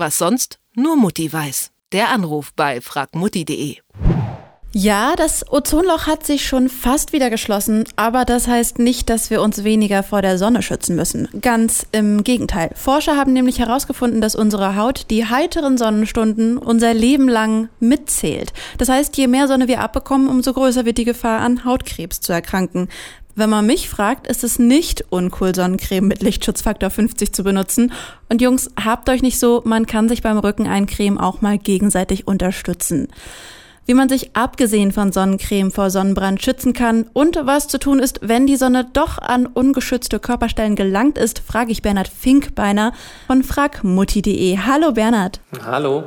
Was sonst nur Mutti weiß. Der Anruf bei fragmutti.de. Ja, das Ozonloch hat sich schon fast wieder geschlossen, aber das heißt nicht, dass wir uns weniger vor der Sonne schützen müssen. Ganz im Gegenteil. Forscher haben nämlich herausgefunden, dass unsere Haut die heiteren Sonnenstunden unser Leben lang mitzählt. Das heißt, je mehr Sonne wir abbekommen, umso größer wird die Gefahr, an Hautkrebs zu erkranken. Wenn man mich fragt, ist es nicht uncool, Sonnencreme mit Lichtschutzfaktor 50 zu benutzen. Und Jungs, habt euch nicht so, man kann sich beim Rücken eincremen auch mal gegenseitig unterstützen wie man sich abgesehen von Sonnencreme vor Sonnenbrand schützen kann und was zu tun ist, wenn die Sonne doch an ungeschützte Körperstellen gelangt ist, frage ich Bernhard Finkbeiner von fragmutti.de. Hallo Bernhard. Hallo.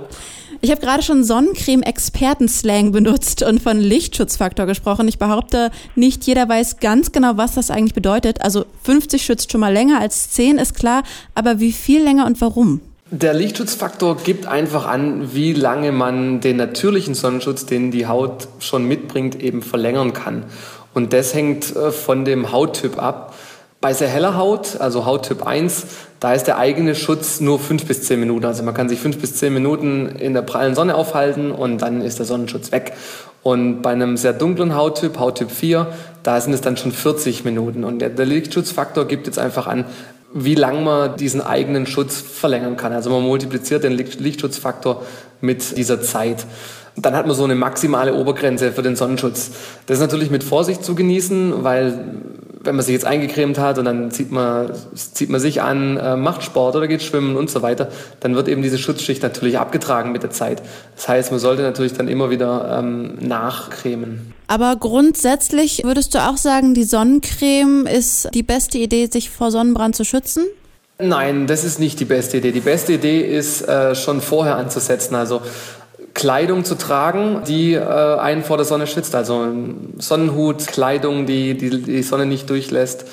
Ich habe gerade schon Sonnencreme-Experten-Slang benutzt und von Lichtschutzfaktor gesprochen. Ich behaupte, nicht jeder weiß ganz genau, was das eigentlich bedeutet. Also 50 schützt schon mal länger als 10, ist klar. Aber wie viel länger und warum? Der Lichtschutzfaktor gibt einfach an, wie lange man den natürlichen Sonnenschutz, den die Haut schon mitbringt, eben verlängern kann. Und das hängt äh, von dem Hauttyp ab. Bei sehr heller Haut, also Hauttyp 1, da ist der eigene Schutz nur fünf bis zehn Minuten. Also man kann sich fünf bis zehn Minuten in der prallen Sonne aufhalten und dann ist der Sonnenschutz weg. Und bei einem sehr dunklen Hauttyp, Hauttyp 4, da sind es dann schon 40 Minuten. Und der, der Lichtschutzfaktor gibt jetzt einfach an, wie lange man diesen eigenen Schutz verlängern kann. Also man multipliziert den Lichtschutzfaktor mit dieser Zeit. Dann hat man so eine maximale Obergrenze für den Sonnenschutz. Das ist natürlich mit Vorsicht zu genießen, weil wenn man sich jetzt eingecremt hat und dann zieht man, zieht man sich an, äh, macht Sport oder geht schwimmen und so weiter, dann wird eben diese Schutzschicht natürlich abgetragen mit der Zeit. Das heißt, man sollte natürlich dann immer wieder ähm, nachcremen. Aber grundsätzlich würdest du auch sagen, die Sonnencreme ist die beste Idee, sich vor Sonnenbrand zu schützen? Nein, das ist nicht die beste Idee. Die beste Idee ist äh, schon vorher anzusetzen. Also Kleidung zu tragen, die äh, einen vor der Sonne schützt. Also Sonnenhut, Kleidung, die, die die Sonne nicht durchlässt,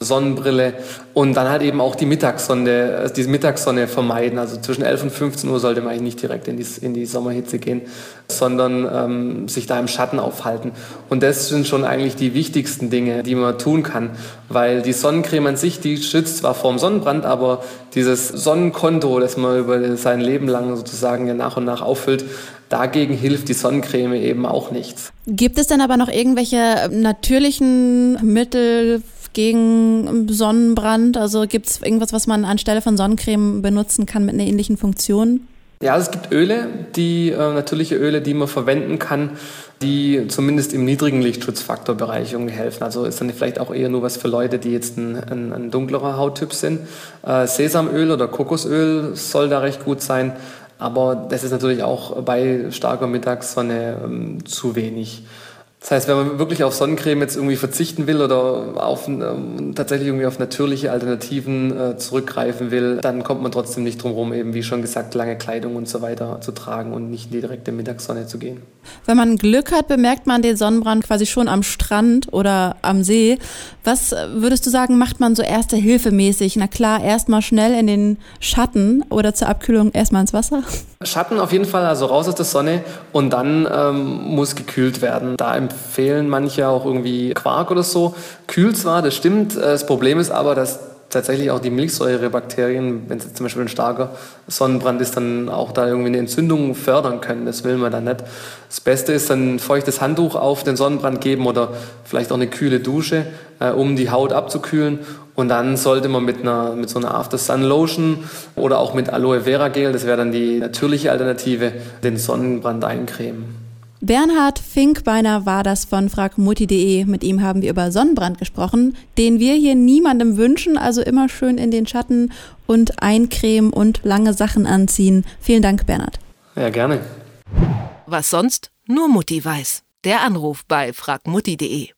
Sonnenbrille und dann halt eben auch die Mittagssonne, also diese Mittagssonne vermeiden. Also zwischen 11 und 15 Uhr sollte man eigentlich nicht direkt in die, in die Sommerhitze gehen, sondern ähm, sich da im Schatten aufhalten. Und das sind schon eigentlich die wichtigsten Dinge, die man tun kann, weil die Sonnencreme an sich, die schützt zwar vorm Sonnenbrand, aber dieses Sonnenkonto, das man über sein Leben lang sozusagen ja nach und nach auffüllt, Dagegen hilft die Sonnencreme eben auch nichts. Gibt es denn aber noch irgendwelche natürlichen Mittel gegen Sonnenbrand? Also gibt es irgendwas, was man anstelle von Sonnencreme benutzen kann mit einer ähnlichen Funktion? Ja, es gibt Öle, die äh, natürliche Öle, die man verwenden kann, die zumindest im niedrigen Lichtschutzfaktorbereich irgendwie helfen. Also ist dann vielleicht auch eher nur was für Leute, die jetzt ein, ein, ein dunklerer Hauttyp sind. Äh, Sesamöl oder Kokosöl soll da recht gut sein, aber das ist natürlich auch bei starker Mittagssonne ähm, zu wenig. Das heißt, wenn man wirklich auf Sonnencreme jetzt irgendwie verzichten will oder auf, ähm, tatsächlich irgendwie auf natürliche Alternativen äh, zurückgreifen will, dann kommt man trotzdem nicht drum herum, eben wie schon gesagt, lange Kleidung und so weiter zu tragen und nicht in die direkte Mittagssonne zu gehen. Wenn man Glück hat, bemerkt man den Sonnenbrand quasi schon am Strand oder am See. Was würdest du sagen, macht man so erste Hilfe mäßig? Na klar, erstmal schnell in den Schatten oder zur Abkühlung erstmal ins Wasser? Schatten auf jeden Fall, also raus aus der Sonne und dann ähm, muss gekühlt werden. Da empfehlen manche auch irgendwie Quark oder so. Kühlt zwar, das stimmt. Äh, das Problem ist aber, dass tatsächlich auch die Milchsäurebakterien, wenn es zum Beispiel ein starker Sonnenbrand ist, dann auch da irgendwie eine Entzündung fördern können. Das will man dann nicht. Das Beste ist dann ein feuchtes Handtuch auf den Sonnenbrand geben oder vielleicht auch eine kühle Dusche, äh, um die Haut abzukühlen. Und dann sollte man mit einer mit so einer After Sun Lotion oder auch mit Aloe Vera Gel, das wäre dann die natürliche Alternative, den Sonnenbrand eincremen. Bernhard Finkbeiner war das von fragmutti.de. Mit ihm haben wir über Sonnenbrand gesprochen, den wir hier niemandem wünschen. Also immer schön in den Schatten und eincremen und lange Sachen anziehen. Vielen Dank, Bernhard. Ja, gerne. Was sonst nur Mutti weiß. Der Anruf bei fragmutti.de.